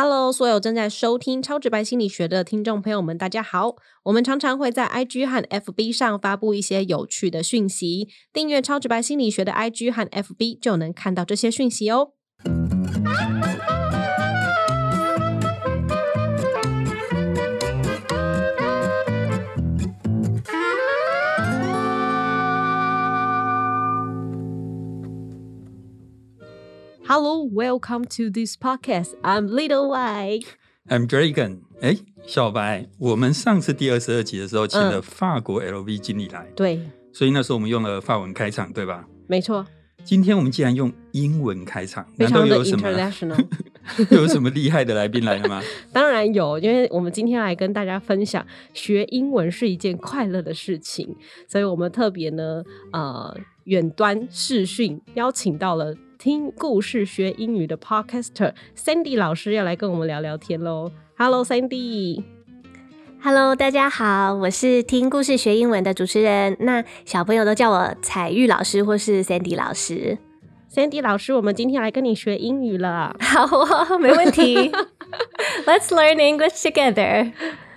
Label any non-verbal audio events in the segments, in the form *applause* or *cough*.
Hello，所有正在收听超直白心理学的听众朋友们，大家好。我们常常会在 IG 和 FB 上发布一些有趣的讯息，订阅超直白心理学的 IG 和 FB 就能看到这些讯息哦。Hello, welcome to this podcast. I'm Little White. I'm Dragon。哎，小白，我们上次第二十二集的时候请了法国 LV 经理来，对，所以那时候我们用了法文开场，对吧？没错，今天我们既然用英文开场，非常的难道有什么 international。*laughs* 有什么厉害的来宾来了吗？*laughs* 当然有，因为我们今天来跟大家分享，学英文是一件快乐的事情，所以我们特别呢，呃，远端视讯邀请到了听故事学英语的 podcaster Sandy 老师，要来跟我们聊聊天喽。Hello Sandy，Hello，大家好，我是听故事学英文的主持人。那小朋友都叫我彩玉老师或是 Sandy 老师。Sandy 老师，我们今天来跟你学英语了。好哦，*laughs* 没问题。Let's learn English together。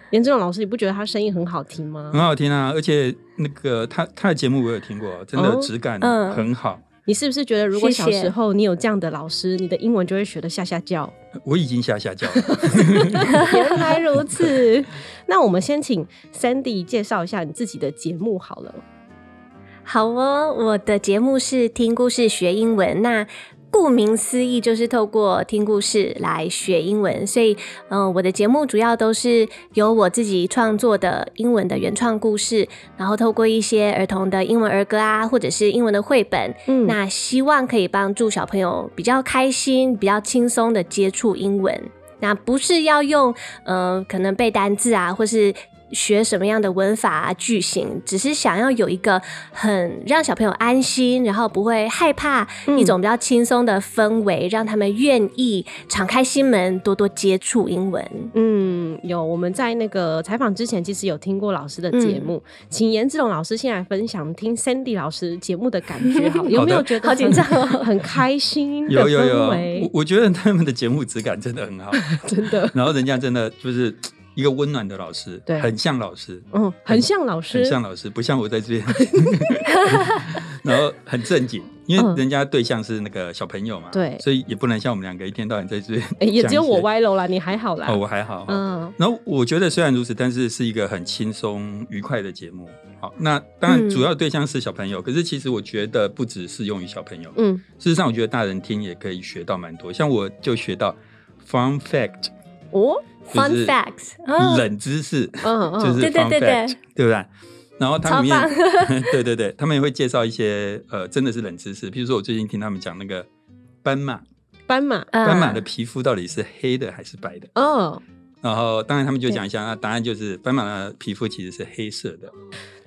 严志勇老师，你不觉得他声音很好听吗很？好听啊，而且那个他他的节目我有听过，真的哦质感嗯很好。你是不是觉得，如果小时候你有这样的老师，你的英文就会学的下下叫？*laughs* 我已经下下叫了。*laughs* 原来如此。那我们先请 Sandy 介绍一下你自己的节目好了。好哦，我的节目是听故事学英文。那顾名思义，就是透过听故事来学英文。所以，嗯、我的节目主要都是由我自己创作的英文的原创故事，然后透过一些儿童的英文儿歌啊，或者是英文的绘本，嗯那希望可以帮助小朋友比较开心、比较轻松的接触英文。那不是要用呃，可能背单字啊，或是学什么样的文法啊、句型，只是想要有一个很让小朋友安心，然后不会害怕，嗯。一种比较轻松的氛围，让他们愿意敞开心门，多多接触英文。嗯，有我们在那个采访之前，其实有听过老师的节目，请严志龙老师先来分享听 Sandy 老师节目的感觉 *laughs* 好了，有没有觉得好紧张。哦很很开心的有有有，氛围？我？我觉得他们的节目质感真的很好，*laughs* 真的，然后人家真的就是一个温暖的老师，对很像老师，嗯，很像老师，很像老师，不像我在这边 *laughs* *laughs* 然后很正经，因嗯为人家对象是那个小朋友嘛，对所以也不能像我们两个一天到晚在这边哎，也只有我歪楼了，你还好啦。哦，我还好，嗯。嗯然后我觉得虽然如此，但是是一个很轻松愉快的节目。好，那当然嗯主要对象是小朋友，可是其实我觉得不只适用于小朋友，嗯，事实上我觉得大人听也可以学到蛮多。像我就学到 fun fact，哦，就是 Fun facts，哦冷知识，嗯嗯，就是对对 fun 对对。fact，对不对？然后它里面超，*laughs* 对对对，他们也会介绍一些呃，真的是冷知识。譬如说，我最近听他们讲那个斑马，斑马，嗯。斑马的皮肤到底是黑的还是白的？哦，然后当然他们就讲一下，那答案就是斑马的皮肤其实是黑色的。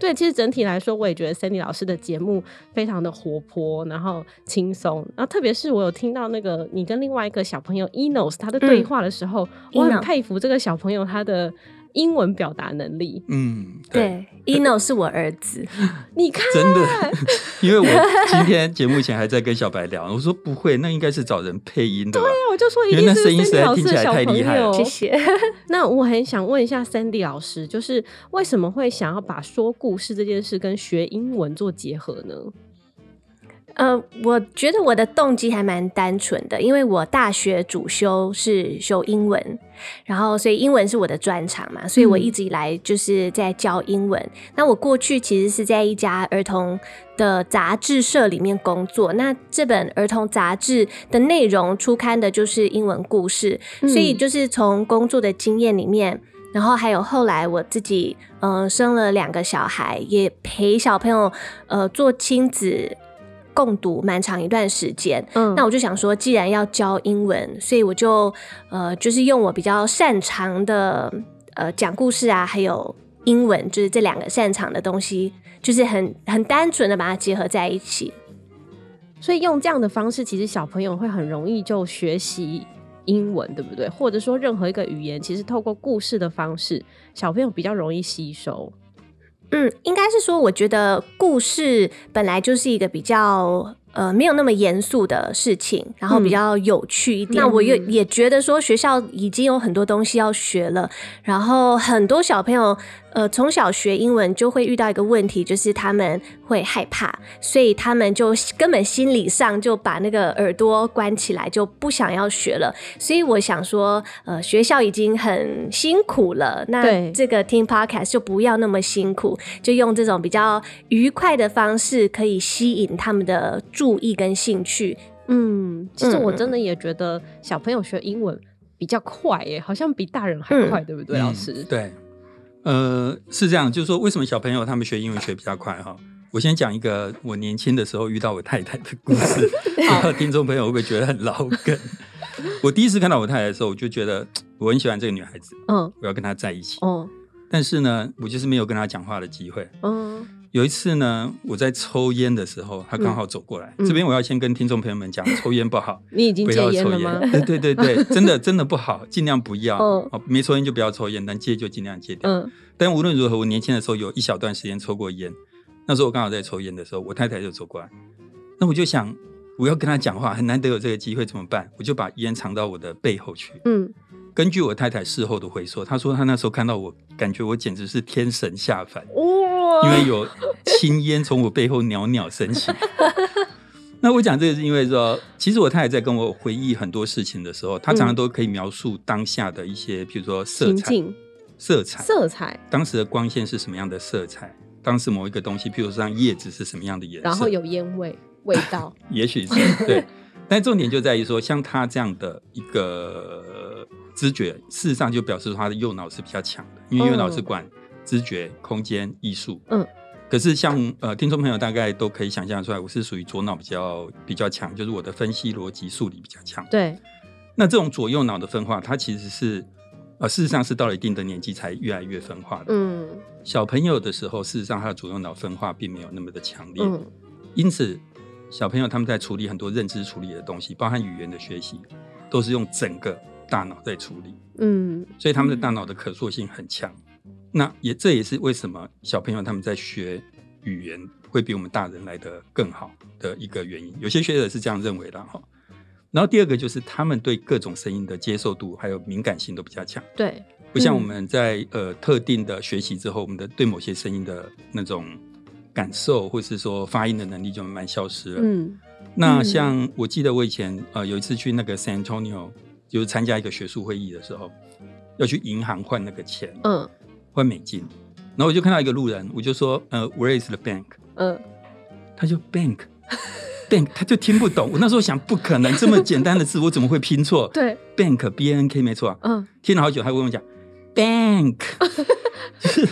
对，其实整体来说，我也觉得 Sandy 老师的节目非常的活泼，然后轻松。然后特别是我有听到那个你跟另外一个小朋友 Enos 他的对话的时候，我很佩服这个小朋友他的英文表达能力。嗯，对，对，Eno 是我儿子。*laughs* 你看，真的，*laughs* 因为我今天节目前还在跟小白聊，我说不会，那应该是找人配音的吧？我就说一因为定是那声音实 Sandy 老师在听起来的小朋太厉害了友。谢谢。*laughs* 那我很想问一下 Sandy 老师，就是为什么会想要把说故事这件事跟学英文做结合呢？呃，我觉得我的动机还蛮单纯的，因为我大学主修是修英文，然后所以英文是我的专长嘛，所以我一直以来就是在教英文。那我过去其实是在一家儿童的杂志社里面工作，那这本儿童杂志的内容出刊的就是英文故事，所以就是从工作的经验里面。然后还有后来我自己，呃，生了两个小孩，也陪小朋友，呃，做亲子共读蛮长一段时间。嗯那我就想说，既然要教英文，所以我就呃，就是用我比较擅长的呃讲故事啊，还有英文，就是这两个擅长的东西，就是很很单纯的把它结合在一起。所以用这样的方式，其实小朋友会很容易就学习英文，对不对？或者说任何一个语言，其实透过故事的方式，小朋友比较容易吸收。嗯，应该是说，我觉得故事本来就是一个比较呃，没有那么严肃的事情，然后比较有趣一点。那我也嗯也觉得说，学校已经有很多东西要学了，然后很多小朋友，呃，从小学英文就会遇到一个问题，就是他们会害怕，所以他们就根本心理上就把那个耳朵关起来，就不想要学了。所以我想说，呃，学校已经很辛苦了，那这个听 podcast 就不要那么辛苦，就用这种比较愉快的方式，可以吸引他们的注意跟兴趣。嗯，其实我嗯真的也觉得小朋友学英文比较快耶，好像比大人还嗯快，对不对，老师？嗯对，呃，是这样，就是说为什么小朋友他们学英文学比较快哈？我先讲一个我年轻的时候遇到我太太的故事，*laughs* 不知道听众朋友会不会觉得很老梗？*laughs* 我第一次看到我太太的时候，我就觉得我很喜欢这个女孩子，嗯，我要跟她在一起。嗯，但是呢，我就是没有跟她讲话的机会。嗯，有一次呢，我在抽烟的时候，他刚好走过来。嗯这边我要先跟听众朋友们讲，抽烟不好，*laughs* 你已经戒不要抽烟了吗？对对对对，*laughs* 真的真的不好，尽量不要。嗯哦，没抽烟就不要抽烟，能戒就尽量戒掉。嗯但无论如何，我年轻的时候有一小段时间抽过烟，那时候我刚好在抽烟的时候，我太太就走过来，那我就想我要跟她讲话，很难得有这个机会，怎么办？我就把烟藏到我的背后去。嗯，根据我太太事后的回说，她说她那时候看到我，感觉我简直是天神下凡，哇，因为有青烟从我背后袅袅升起。*laughs* 那我讲这个是因为说，其实我太太在跟我回忆很多事情的时候，她常常都可以描述当下的一些，比如说色彩、色彩、色彩，当时的光线是什么样的色彩，当时某一个东西，譬如说像叶子是什么样的颜色，然后有烟味味道，*laughs* 也许是对，但重点就在于说，像他这样的一个知觉，事实上就表示说他的右脑是比较强的，因为右脑是管知觉、空间、艺术。嗯。可是像呃，听众朋友大概都可以想象出来，我是属于左脑比较比较强，就是我的分析、逻辑、数理比较强。对，那这种左右脑的分化，它其实是呃，事实上是到了一定的年纪才越来越分化的。嗯小朋友的时候，事实上他的左右脑分化并没有那么的强烈，嗯因此小朋友他们在处理很多认知处理的东西，包含语言的学习，都是用整个大脑在处理，嗯所以他们的大脑的可塑性很强。那也这也是为什么小朋友他们在学语言会比我们大人来的更好的一个原因。有些学者是这样认为的哈。然后第二个就是他们对各种声音的接受度还有敏感性都比较强。对，不像我嗯们在、呃特定的学习之后，我们的对某些声音的那种感受，或是说发音的能力就慢慢消失了。嗯那嗯像我记得我以前呃有一次去那个 San Antonio，就是参加一个学术会议的时候，要去银行换那个钱，嗯换美金，然后我就看到一个路人，我就说呃 Where is the bank？嗯，他就 bank。bank，他就听不懂。我那时候想，不可能这么简单的字，我怎么会拼错？对，，bank b a n k 没错啊。嗯听了好久，他会跟我讲 bank，就 *laughs* 是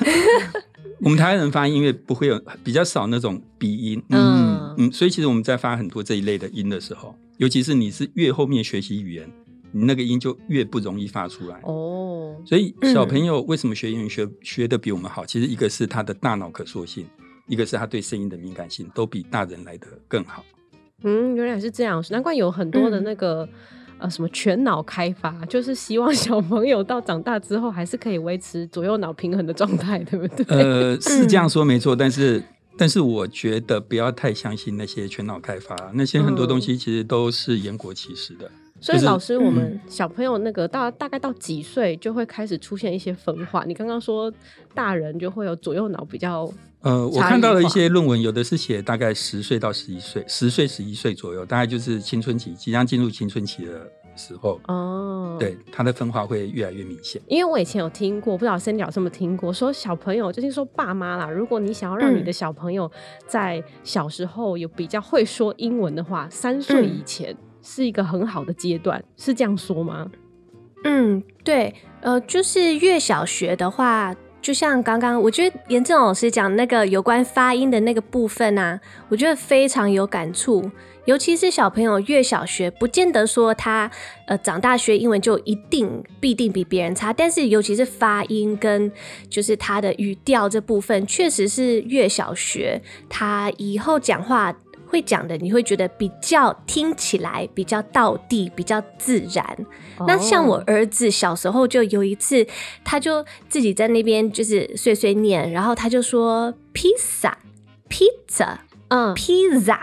我们台湾人发音，因为不会有比较少那种鼻音，嗯嗯嗯，所以其实我们在发很多这一类的音的时候，尤其是你是越后面学习语言，你那个音就越不容易发出来。哦，所以小朋友为什么学英语学学的比我们好？其实一个是他的大脑可塑性，一个是他对声音的敏感性，都比大人来的更好。嗯，原来是这样，难怪有很多的嗯那个。呃，什么全脑开发，就是希望小朋友到长大之后还是可以维持左右脑平衡的状态，对不对？*laughs* 呃，是这样说没错，但是但是我觉得不要太相信那些全脑开发，那些很多东西其实都是言过其实的。就是所以老师，我们小朋友那个大大概到几岁就会开始出现一些分化？你刚刚说大人就会有左右脑比较呃，我看到了一些论文，有的是写大概十岁到十一岁，十岁十一岁左右，大概就是青春期，即将进入青春期的时候，哦，对它的分化会越来越明显。因为我以前有听过，不知道森老师有没有听过，说小朋友就是说爸妈啦，如果你想要让你的小朋友在小时候有比较会说英文的话，三岁以前是一个很好的阶段，是这样说吗？嗯，对，呃，就是越小学的话，就像刚刚我觉得严正老师讲那个有关发音的那个部分啊，我觉得非常有感触。尤其是小朋友越小学，不见得说他呃长大学英文就一定必定比别人差，但是尤其是发音跟就是他的语调这部分，确实是越小学他以后讲话会讲的，你会觉得比较听起来比较道地，比较自然。那像我哦儿子小时候就有一次，他就自己在那边就是碎碎念，然后他就说披萨、pizza、嗯 pizza。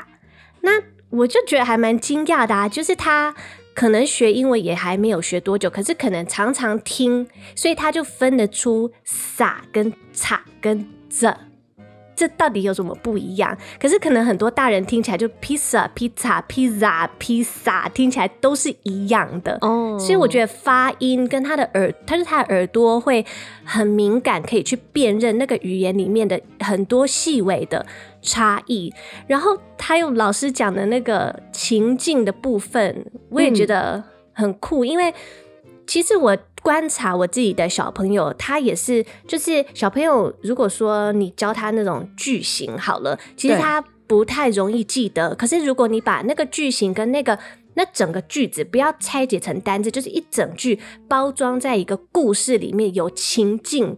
那我就觉得还蛮惊讶的啊，就是他可能学英文也还没有学多久，可是可能常常听，所以他就分得出撒跟叉跟这。这到底有什么不一样？可是可能很多大人听起来就披萨、披萨、披萨、披萨，听起来都是一样的哦。所以我觉得发音跟他的耳，他是他的耳朵会很敏感，可以去辨认那个语言里面的很多细微的差异。然后他用老师讲的那个情境的部分，我也觉得很酷，因为其实我。观察我自己的小朋友，他也是，就是小朋友，如果说你教他那种句型好了，其实他不太容易记得。可是如果你把那个句型跟那个那整个句子不要拆解成单字，就是一整句包装在一个故事里面，有情境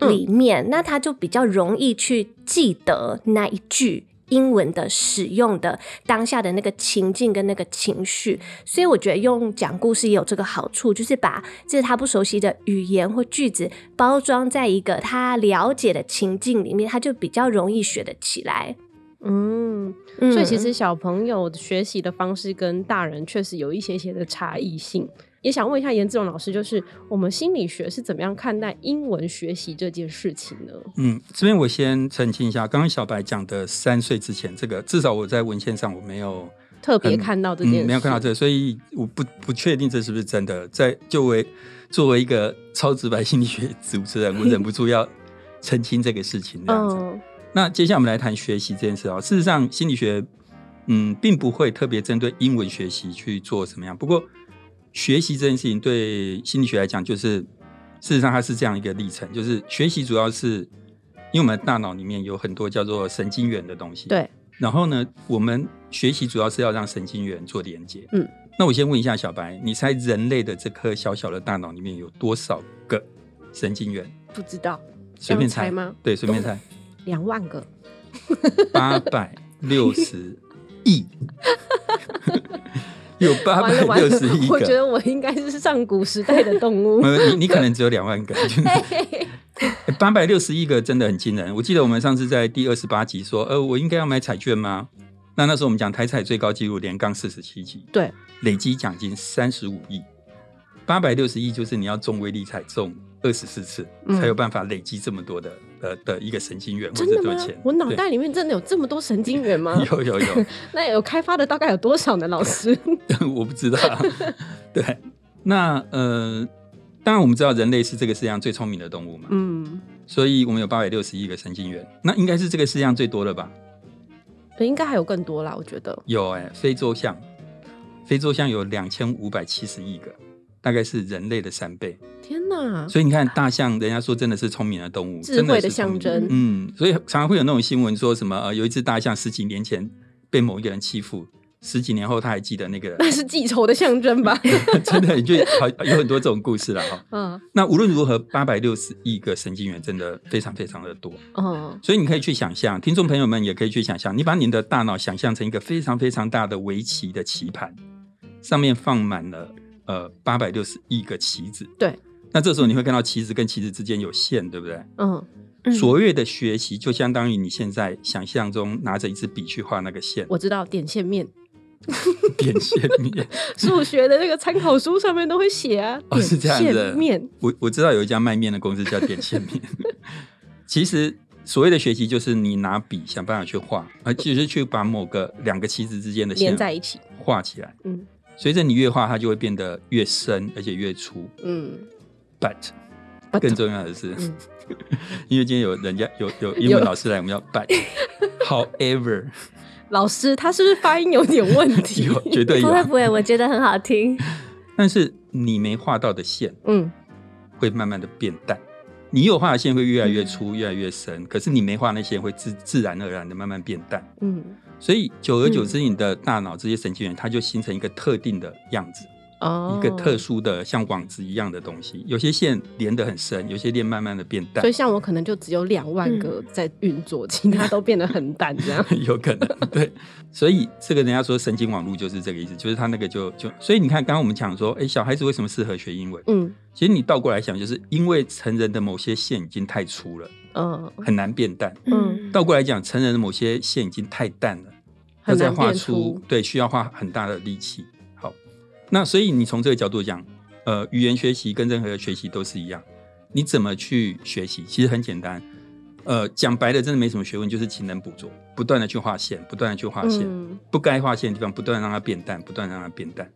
里面，那他就比较容易去记得那一句。英文的使用的当下的那个情境跟那个情绪，所以我觉得用讲故事也有这个好处，就是把这是他不熟悉的语言或句子包装在一个他了解的情境里面，他就比较容易学得起来。嗯，所以其实小朋友学习的方式跟大人确实有一些些的差异性。也想问一下严志荣老师，就是我们心理学是怎么样看待英文学习这件事情呢？嗯，这边我先澄清一下，刚刚小白讲的三岁之前，这个至少我在文献上我没有特别看到这件事，没有看到这，所以我不不确定这是不是真的。在作为作为一个超直白心理学主持人，我忍不住要澄清这个事情。这样子，那接下来我们来谈学习这件事啊。事实上，心理学嗯，并不会特别针对英文学习去做什么样，不过。学习这件事情对心理学来讲，就是事实上它是这样一个历程，就是学习主要是因为我们大脑里面有很多叫做神经元的东西。对。然后呢，我们学习主要是要让神经元做连接。嗯。那我先问一下小白，你猜人类的这颗小小的大脑里面有多少个神经元？不知道。随便猜吗？对，随便猜。*laughs* 两万个。八百六十亿。*laughs* 有八百六十亿个，我觉得我应该是上古时代的动物。你你可能只有两万个，*laughs* 八百六十亿个真的很惊人。我记得我们上次在第二十八集说，呃，我应该要买彩券吗？那那时候我们讲台彩最高纪录连杠四十七集，对，累积奖金三十五亿，八百六十亿就是你要中威力彩中。二十四次才有办法累积这么多的呃的一个神经元真的吗钱？我脑袋里面真的有这么多神经元吗？有 *laughs* 有有。*laughs* 那有开发的大概有多少呢？老师，*laughs* 我不知道。对，那呃，当然我们知道人类是这个世界上最聪明的动物嘛。嗯。所以我们有八百六十亿个神经元，那应该是这个世界上最多的吧？应该还有更多啦，我觉得。有哎，非洲象，非洲象有两千五百七十亿个。大概是人类的三倍。天哪！所以你看，大象，人家说真的是聪明的动物，智慧的象征。嗯，所以常常会有那种新闻说什么，呃，有一只大象十几年前被某一个人欺负，十几年后他还记得那个，那是记仇的象征吧？*laughs* 真的，就好有很多这种故事了哈。嗯，那无论如何，八百六十亿个神经元真的非常非常的多。嗯，所以你可以去想象，听众朋友们也可以去想象，你把你的大脑想象成一个非常非常大的围棋的棋盘，上面放满了。呃，八百六十亿个棋子，对。那这时候你会看到棋子跟棋子之间有线，对不对？嗯。所谓的学习，就相当于你现在想象中拿着一支笔去画那个线。我知道点线面。*laughs* 点线面，*laughs* 数学的那个参考书上面都会写啊。哦，是这样的。面，我我知道有一家卖面的公司叫点线面。*laughs* 其实所谓的学习，就是你拿笔想办法去画，而就是去把某个两个棋子之间的线连在一起画起来。嗯。随着你越画，它就会变得越深，而且越粗。嗯，but 更重要的是，*laughs* 因为今天有人家有有 *laughs* 英文老师来，我们要 but。*laughs* However，老师他是不是发音有点问题？有，绝对有。不会不会，我觉得很好听。但是你没画到的线，嗯，会慢慢的变淡。你有画的线会越来越粗，越来越深。可是你没画那线会自自然而然的慢慢变淡。嗯。所以久而久之，你的大脑这些神经元，它就形成一个特定的样子。哦，一个特殊的像网子一样的东西，有些线连得很深，有些链慢慢的变淡。所以像我可能就只有两万个在运作，其他都变得很淡，这样 *laughs* 有可能。对，所以这个人家说神经网络就是这个意思，就是他那个就就，所以你看，刚刚我们讲说，哎，小孩子为什么适合学英文？嗯，其实你倒过来想，就是因为成人的某些线已经太粗了，嗯，很难变淡。嗯，倒过来讲，成人的某些线已经太淡了。很要再画难变出出，对，需要花很大的力气。好，那所以你从这个角度讲，呃，语言学习跟任何学习都是一样，你怎么去学习，其实很简单。呃，讲白了，真的没什么学问，就是勤能补拙，不断的去画线，不断的去画线，嗯不该画线的地方，不断地让它变淡，不断地让它变淡。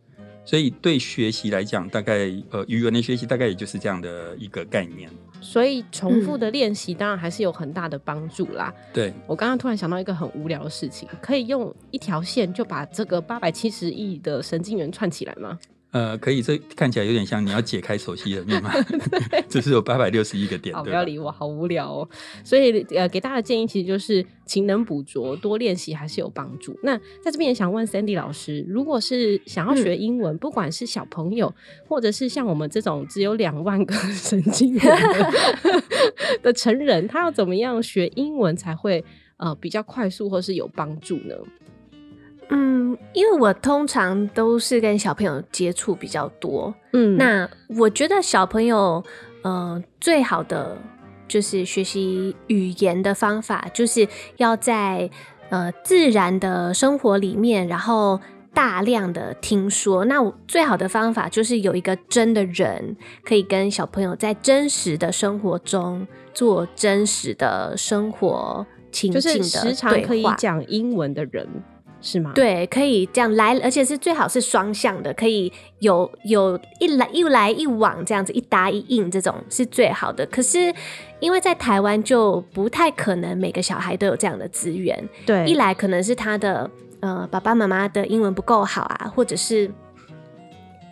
所以对学习来讲，大概呃语文的学习大概也就是这样的一个概念。所以重复嗯的练习当然还是有很大的帮助啦。对，我刚刚突然想到一个很无聊的事情，可以用一条线就把这个八百七十亿的神经元串起来吗？呃，可以，这看起来有点像你要解开手机的密码，*laughs* 这 *laughs* 是有八百六十一个点，好，不要理我，好无聊哦。所以呃，给大家的建议其实就是勤能补拙，多练习还是有帮助。那在这边也想问 Sandy 老师，如果是想要学英文，不管是小朋友，或者是像我们这种只有两万个神经元的 *laughs* 的成人，他要怎么样学英文才会呃比较快速或是有帮助呢？嗯，因为我通常都是跟小朋友接触比较多，嗯。那我觉得小朋友，呃，最好的就是学习语言的方法，就是要在呃自然的生活里面，然后大量的听说。那我最好的方法就是有一个真的人，可以跟小朋友在真实的生活中做真实的生活情就境的是时常对话可以讲英文的人是吗？，对，可以这样来，而且是最好是双向的，可以有有一来一来一往这样子一答一应，这种是最好的。可是因为在台湾就不太可能每个小孩都有这样的资源，对，一来可能是他的呃爸爸妈妈的英文不够好啊，或者是。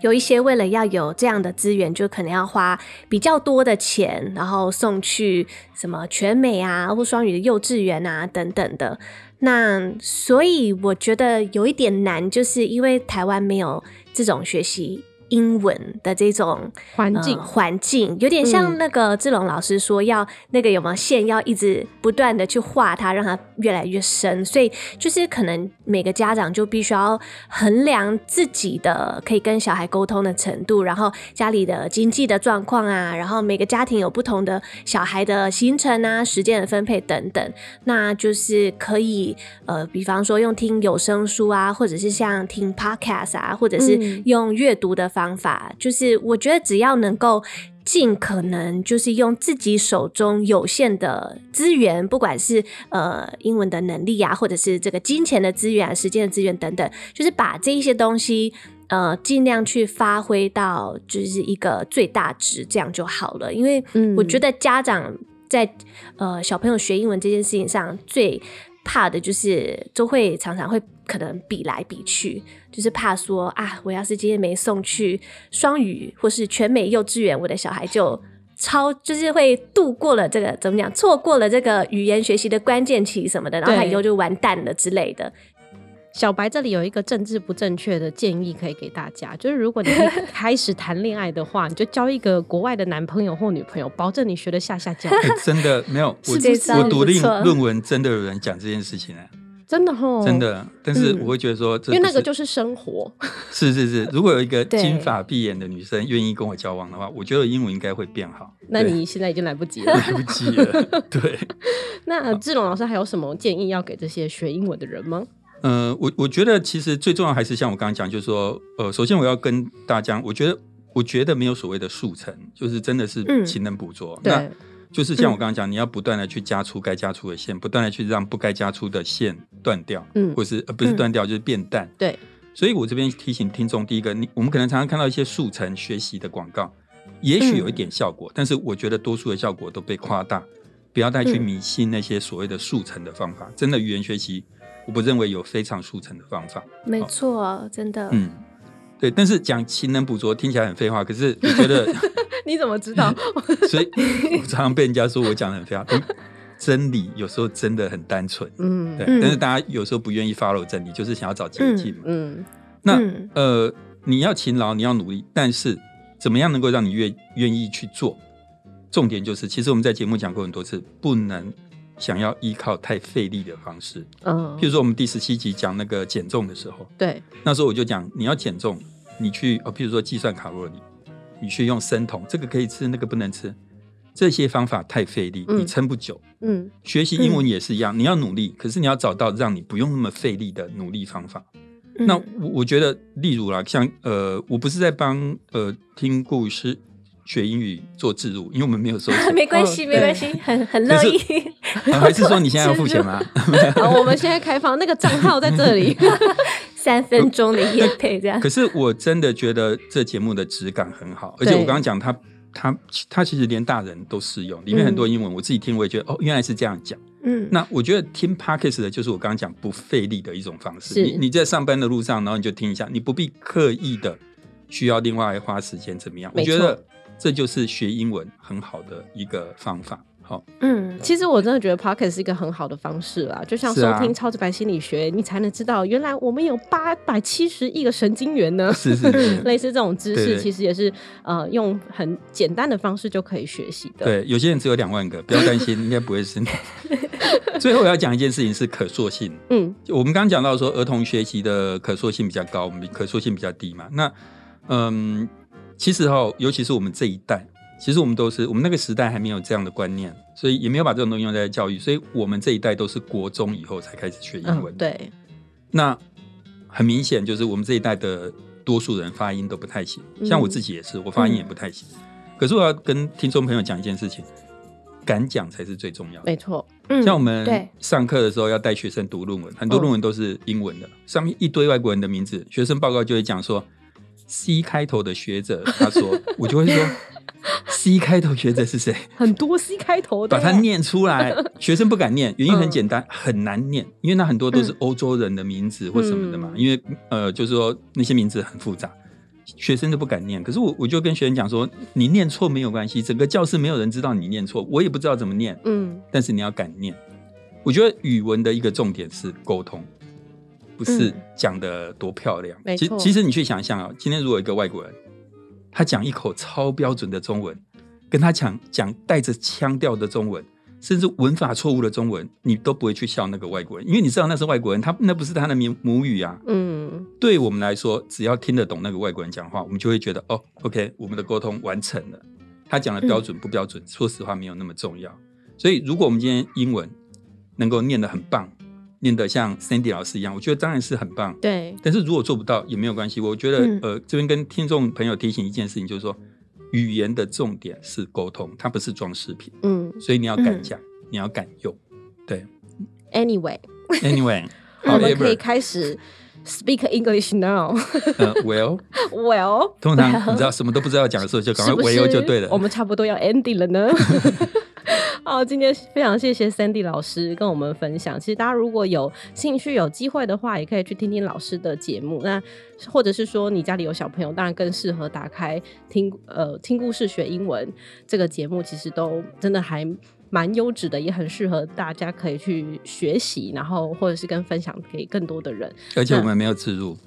有一些为了要有这样的资源，就可能要花比较多的钱，然后送去什么全美啊或双语的幼稚园啊等等的。那所以我觉得有一点难，就是因为台湾没有这种学习英文的这种环境呃环境，有点像嗯那个志龙老师说，要那个有没有线要一直不断的去画它，让它越来越深。所以就是可能每个家长就必须要衡量自己的可以跟小孩沟通的程度，然后家里的经济的状况啊，然后每个家庭有不同的小孩的行程啊、时间的分配等等。那就是可以呃，比方说用听有声书啊，或者是像听 podcast 啊，或者是嗯用阅读的方法，就是我觉得只要能够。尽可能就是用自己手中有限的资源，不管是呃英文的能力啊，或者是这个金钱的资源、啊、时间的资源等等，就是把这一些东西呃尽量去发挥到就是一个最大值，这样就好了。因为嗯我觉得家长在呃小朋友学英文这件事情上最怕的就是都会常常会可能比来比去，就是怕说啊，我要是今天没送去双语或是全美幼稚园，我的小孩就超就是会度过了这个怎么讲，错过了这个语言学习的关键期什么的，然后他以后就完蛋了之类的。小白这里有一个政治不正确的建议可以给大家，就是如果你 *laughs* 开始谈恋爱的话，你就交一个国外的男朋友或女朋友，保证你学的下下教。哎真的没有，我世界上我读论论文真的有人讲这件事情啊、*laughs* 真的哦，真，的。但是嗯我会觉得说，这因为那个就是生活。*laughs* 是是是，如果有一个金发碧眼的女生愿意跟我交往的话，我觉得英文应该会变好。那你现在已经来不及了。来不及了，对。那呃志龙老师还有什么建议要给这些学英文的人吗？呃，我我觉得其实最重要还是像我刚刚讲，就是说，呃，首先我要跟大家，我觉得我觉得没有所谓的速成，就是真的是嗯勤能补拙。那，就是像我刚刚讲，你要不断的去加粗该加粗的线，不断的去让不该加粗的线断掉，嗯或是呃不是嗯断掉，就是变淡。对，所以我这边提醒听众，第一个，你我们可能常常看到一些速成学习的广告，也许有一点效果，但是我觉得多数的效果都被夸大，不要再去嗯迷信那些所谓的速成的方法。真的语言学习，我不认为有非常速成的方法。没错，真的。嗯，对。但是讲勤能补拙听起来很废话，可是我觉得，*laughs* 你怎么知道？*laughs* 所以我常常被人家说我讲的很废话。嗯真理有时候真的很单纯，嗯对。嗯但是大家有时候不愿意 follow 真理，就是想要找捷径嘛。嗯那、嗯呃，你要勤劳，你要努力，但是怎么样能够让你愿愿意去做？重点就是，其实我们在节目讲过很多次，不能想要依靠太费力的方式。嗯譬，如说，我们第十七集讲那个减重的时候，对，那时候我就讲，你要减重，你去哦，譬如说计算卡路里，你去用生酮，这个可以吃，那个不能吃。这些方法太费力，嗯你撑不久。嗯学习英文也是一样，你要努力，可是你要找到让你不用那么费力的努力方法。嗯那我我觉得，例如啦，像呃，我不是在帮呃听故事学英语做自入，因为我们没有收钱。*laughs* 没关系，哦没关系，很很乐意。啊 *laughs* 还是说你现在要付钱吗？*laughs* 好，我们现在开放那个账号在这里。*laughs* 三分钟的夜配这样可，是我真的觉得这节目的质感很好，而且我刚刚讲它，它它其实连大人都适用，里面很多英文，我自己听我也觉得哦，原来是这样讲。嗯，那我觉得听 podcast 的就是我刚刚讲不费力的一种方式。你你在上班的路上，然后你就听一下，你不必刻意的需要另外花时间怎么样？我觉得这就是学英文很好的一个方法。好，嗯，其实我真的觉得 Pocket 是一个很好的方式啦，就像收听《超直白心理学》，你才能知道原来我们有八百七十亿个神经元呢。是是是，*laughs* 类似这种知识，其实也是呃用很简单的方式就可以学习的。，对，有些人只有两万个，不要担心，*laughs* 应该不会是你。最后我要讲一件事情是可塑性。嗯就我们刚刚讲到说，儿童学习的可塑性比较高，我们可塑性比较低嘛。那嗯，其实哈，尤其是我们这一代，其实我们都是我们那个时代还没有这样的观念，所以也没有把这种东西用在教育，所以我们这一代都是国中以后才开始学英文。嗯，，对，那很明显就是我们这一代的多数人发音都不太行，像我自己也是，我发音也不太行。可是我要跟听众朋友讲一件事情，敢讲才是最重要的。没错，嗯像我们上课的时候要带学生读论文，很多嗯论文都是英文的，上面一堆外国人的名字，学生报告就会讲说 C 开头的学者，他说，*laughs* 我就会说 C 开头学者是谁？很多 C 开头的，把它念出来，学生不敢念，原因很简单，很难念，因为那很多都是欧洲人的名字或什么的嘛，嗯因为呃，就是说那些名字很复杂，学生都不敢念。可是我我就跟学生讲说，你念错没有关系，整个教室没有人知道你念错，我也不知道怎么念，嗯但是你要敢念。我觉得语文的一个重点是沟通，不是嗯讲的多漂亮。其其实你去想象啊，今天如果一个外国人，他讲一口超标准的中文，跟他讲讲带着腔调的中文，甚至文法错误的中文，你都不会去笑那个外国人，因为你知道那是外国人，他那不是他的母母语啊。嗯，对我们来说，只要听得懂那个外国人讲话，我们就会觉得哦，OK，我们的沟通完成了。他讲的标准不标准，说实话没有那么重要。所以，如果我们今天英文能够念得很棒，念得像 Sandy 老师一样，我觉得当然是很棒。对，但是如果做不到也没有关系。我觉得，嗯呃，这边跟听众朋友提醒一件事情，就是说，语言的重点是沟通，它不是装饰品，嗯。所以你要敢嗯。讲，你要敢用。对，Anyway，，Anyway，*laughs* 我们可以开始 speak English now。呃，Well，Well，*laughs* 通常 *laughs* 你知道什么都不知道讲的时候，就赶快 Well 就对了。我们差不多要 ending 了呢。好，今天非常谢谢 Sandy 老师跟我们分享。其实大家如果有兴趣、有机会的话，也可以去听听老师的节目。那或者是说你家里有小朋友，当然更适合打开听呃听故事学英文这个节目，其实都真的还。蛮优质的，也很适合大家可以去学习，然后或者是跟分享给更多的人。而且我们没有植入，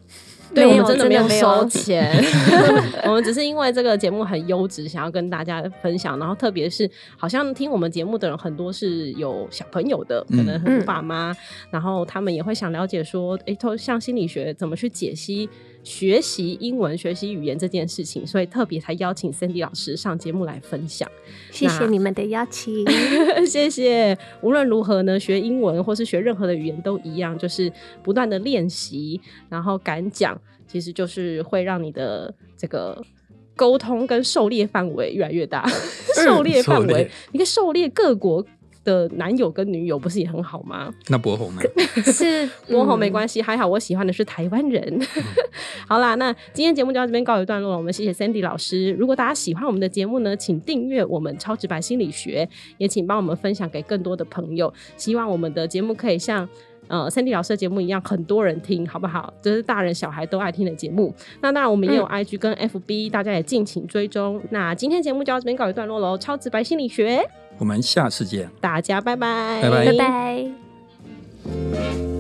对，我们真的没有收钱，*laughs* 我们只是因为这个节目很优质，想要跟大家分享。然后特别是好像听我们节目的人很多是有小朋友的，可能嗯。很多爸妈，然后他们也会想了解说，诶，都像心理学怎么去解析学习英文、学习语言这件事情，所以特别才邀请 Cindy 老师上节目来分享。谢谢你们的邀请。*laughs* 谢谢。无论如何呢，学英文或是学任何的语言都一样，就是不断的练习，然后敢讲，其实就是会让你的这个。沟通跟狩猎范围越来越大，狩猎范围你可以狩猎各国的男友跟女友，不是也很好吗？那博红呢？*laughs* 是博红没。关系，还好我喜欢的是台湾人。*laughs* 好啦，那今天节目就到这边告一段落了。我们谢谢 Sandy 老师。如果大家喜欢我们的节目呢，请订阅我们超直白心理学，也请帮我们分享给更多的朋友。希望我们的节目可以像。呃，Sandy 老师的节目一样，很多人听，好不好？这是大人小孩都爱听的节目。那当然，我们也有 IG 跟 FB，、大家也敬请追踪。那今天节目就到这边告一段落喽。超直白心理学，我们下次见。大家拜拜，拜拜拜拜。